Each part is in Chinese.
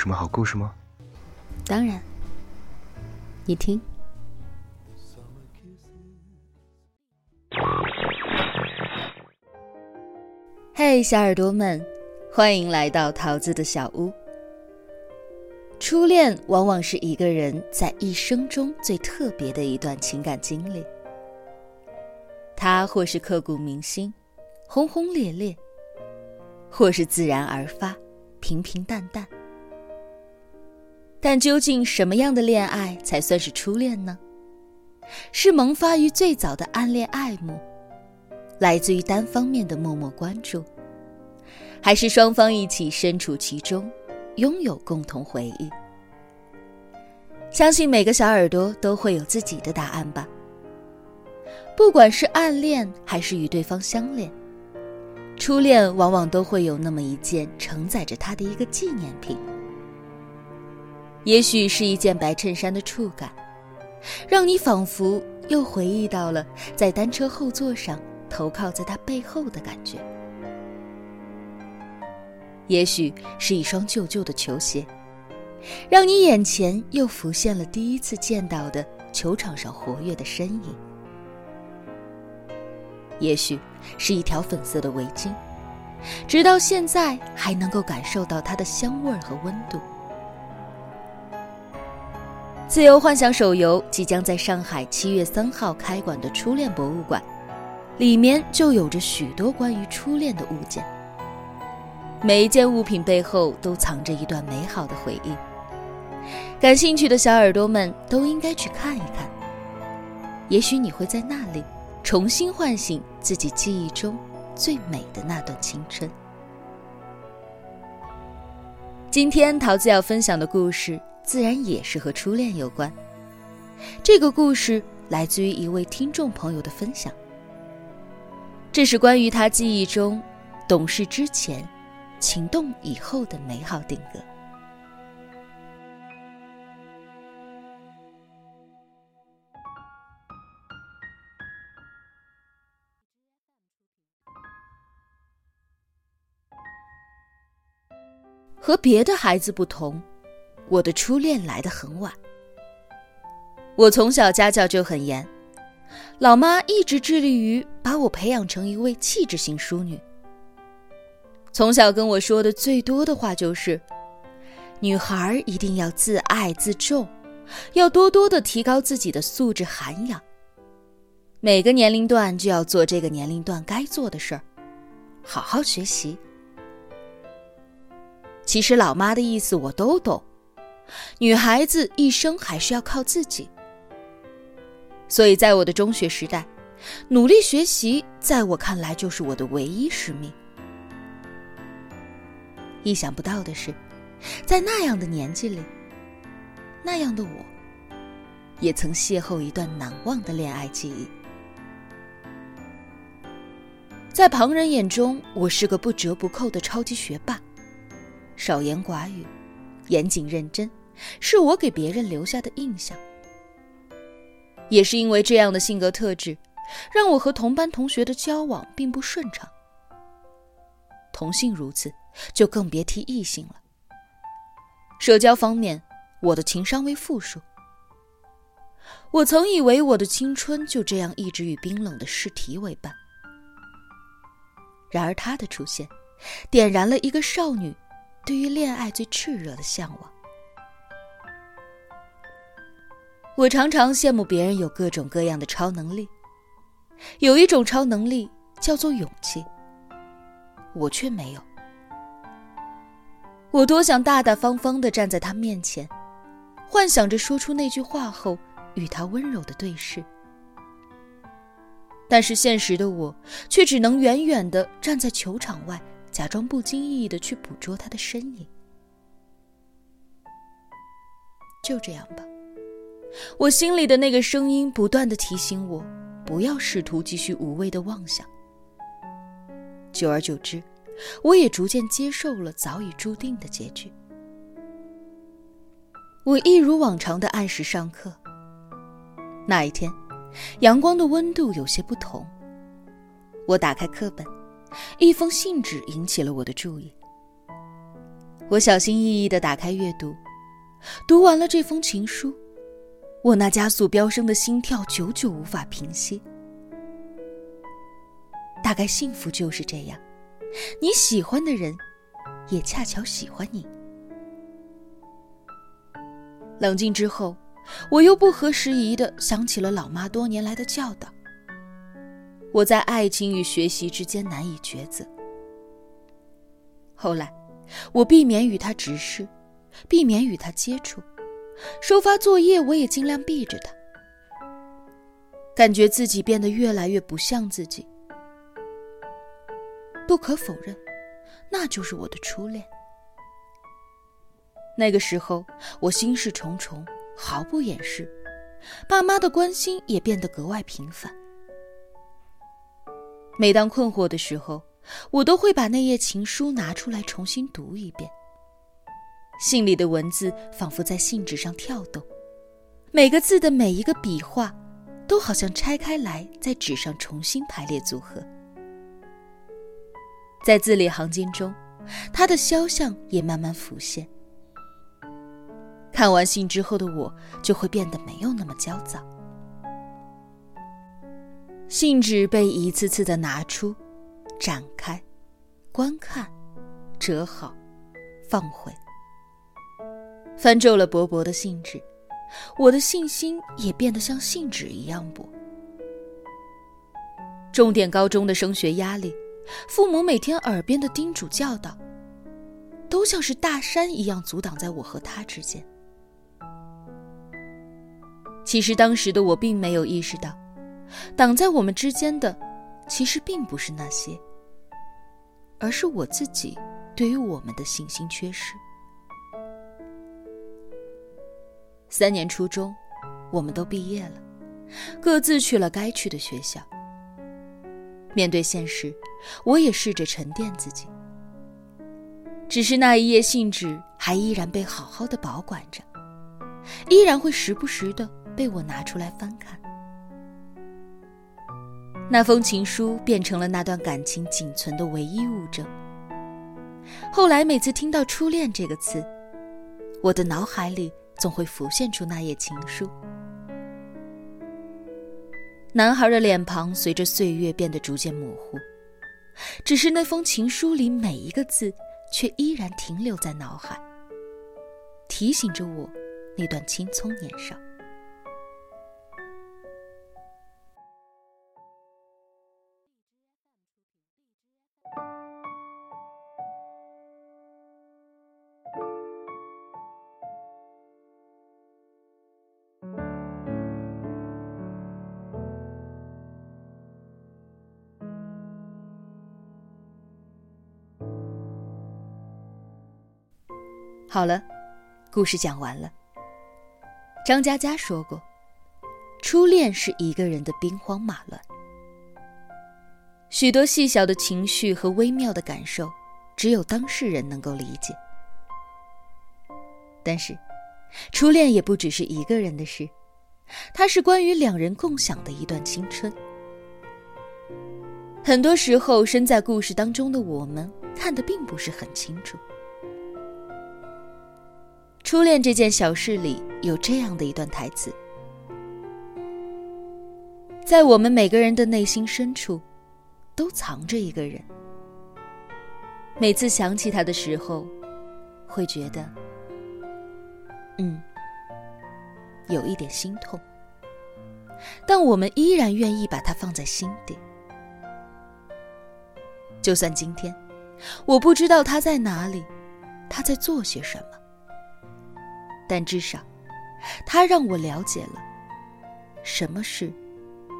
什么好故事吗？当然，你听。嘿，小耳朵们，欢迎来到桃子的小屋。初恋往往是一个人在一生中最特别的一段情感经历，它或是刻骨铭心、轰轰烈烈，或是自然而发、平平淡淡。但究竟什么样的恋爱才算是初恋呢？是萌发于最早的暗恋爱慕，来自于单方面的默默关注，还是双方一起身处其中，拥有共同回忆？相信每个小耳朵都会有自己的答案吧。不管是暗恋还是与对方相恋，初恋往往都会有那么一件承载着他的一个纪念品。也许是一件白衬衫的触感，让你仿佛又回忆到了在单车后座上头靠在他背后的感觉。也许是一双旧旧的球鞋，让你眼前又浮现了第一次见到的球场上活跃的身影。也许是一条粉色的围巾，直到现在还能够感受到它的香味儿和温度。自由幻想手游即将在上海七月三号开馆的初恋博物馆，里面就有着许多关于初恋的物件。每一件物品背后都藏着一段美好的回忆。感兴趣的小耳朵们都应该去看一看，也许你会在那里重新唤醒自己记忆中最美的那段青春。今天桃子要分享的故事。自然也是和初恋有关。这个故事来自于一位听众朋友的分享。这是关于他记忆中懂事之前、情动以后的美好定格。和别的孩子不同。我的初恋来得很晚。我从小家教就很严，老妈一直致力于把我培养成一位气质型淑女。从小跟我说的最多的话就是：女孩一定要自爱自重，要多多的提高自己的素质涵养。每个年龄段就要做这个年龄段该做的事儿，好好学习。其实老妈的意思我都懂。女孩子一生还是要靠自己，所以在我的中学时代，努力学习在我看来就是我的唯一使命。意想不到的是，在那样的年纪里，那样的我，也曾邂逅一段难忘的恋爱记忆。在旁人眼中，我是个不折不扣的超级学霸，少言寡语，严谨认真。是我给别人留下的印象，也是因为这样的性格特质，让我和同班同学的交往并不顺畅。同性如此，就更别提异性了。社交方面，我的情商为负数。我曾以为我的青春就这样一直与冰冷的试题为伴，然而他的出现，点燃了一个少女对于恋爱最炽热的向往。我常常羡慕别人有各种各样的超能力，有一种超能力叫做勇气，我却没有。我多想大大方方的站在他面前，幻想着说出那句话后与他温柔的对视，但是现实的我却只能远远的站在球场外，假装不经意的去捕捉他的身影。就这样吧。我心里的那个声音不断的提醒我，不要试图继续无谓的妄想。久而久之，我也逐渐接受了早已注定的结局。我一如往常的按时上课。那一天，阳光的温度有些不同。我打开课本，一封信纸引起了我的注意。我小心翼翼的打开阅读，读完了这封情书，我那加速飙升的心跳久久无法平息。大概幸福就是这样，你喜欢的人，也恰巧喜欢你。冷静之后，我又不合时宜的想起了老妈多年来的教导。我在爱情与学习之间难以抉择。后来，我避免与他直视，避免与他接触，收发作业我也尽量避着他。感觉自己变得越来越不像自己。不可否认，那就是我的初恋。那个时候，我心事重重，毫不掩饰，爸妈的关心也变得格外频繁。每当困惑的时候，我都会把那页情书拿出来重新读一遍。信里的文字仿佛在信纸上跳动，每个字的每一个笔画，都好像拆开来在纸上重新排列组合。在字里行间中，他的肖像也慢慢浮现。看完信之后的我，就会变得没有那么焦躁。信纸被一次次的拿出、展开、观看、折好、放回，翻皱了薄薄的信纸，我的信心也变得像信纸一样薄。重点高中的升学压力，父母每天耳边的叮嘱教导，都像是大山一样阻挡在我和他之间。其实当时的我并没有意识到。挡在我们之间的，其实并不是那些，而是我自己对于我们的信心缺失。三年初中，我们都毕业了，各自去了该去的学校。面对现实，我也试着沉淀自己。只是那一页信纸还依然被好好的保管着，依然会时不时的被我拿出来翻看。那封情书变成了那段感情仅存的唯一物证。后来每次听到“初恋”这个词，我的脑海里总会浮现出那页情书。男孩的脸庞随着岁月变得逐渐模糊，只是那封情书里每一个字，却依然停留在脑海，提醒着我那段青葱年少。好了，故事讲完了。张嘉佳说过：“初恋是一个人的兵荒马乱，许多细小的情绪和微妙的感受，只有当事人能够理解。但是，初恋也不只是一个人的事，它是关于两人共享的一段青春。很多时候，身在故事当中的我们，看得并不是很清楚。”初恋这件小事里有这样的一段台词：在我们每个人的内心深处，都藏着一个人。每次想起他的时候，会觉得，嗯，有一点心痛。但我们依然愿意把他放在心底。就算今天，我不知道他在哪里，他在做些什么。但至少，它让我了解了什么是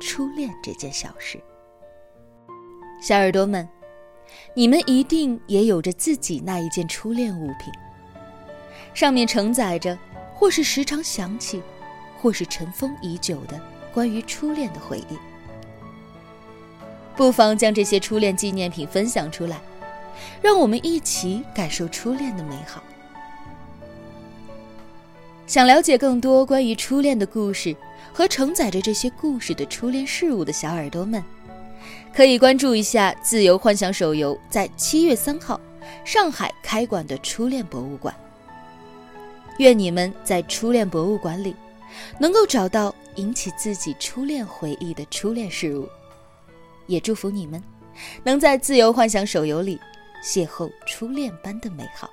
初恋这件小事。小耳朵们，你们一定也有着自己那一件初恋物品，上面承载着或是时常想起，或是尘封已久的关于初恋的回忆。不妨将这些初恋纪念品分享出来，让我们一起感受初恋的美好。想了解更多关于初恋的故事和承载着这些故事的初恋事物的小耳朵们，可以关注一下自由幻想手游，在七月三号上海开馆的初恋博物馆。愿你们在初恋博物馆里，能够找到引起自己初恋回忆的初恋事物。也祝福你们，能在自由幻想手游里邂逅初恋般的美好。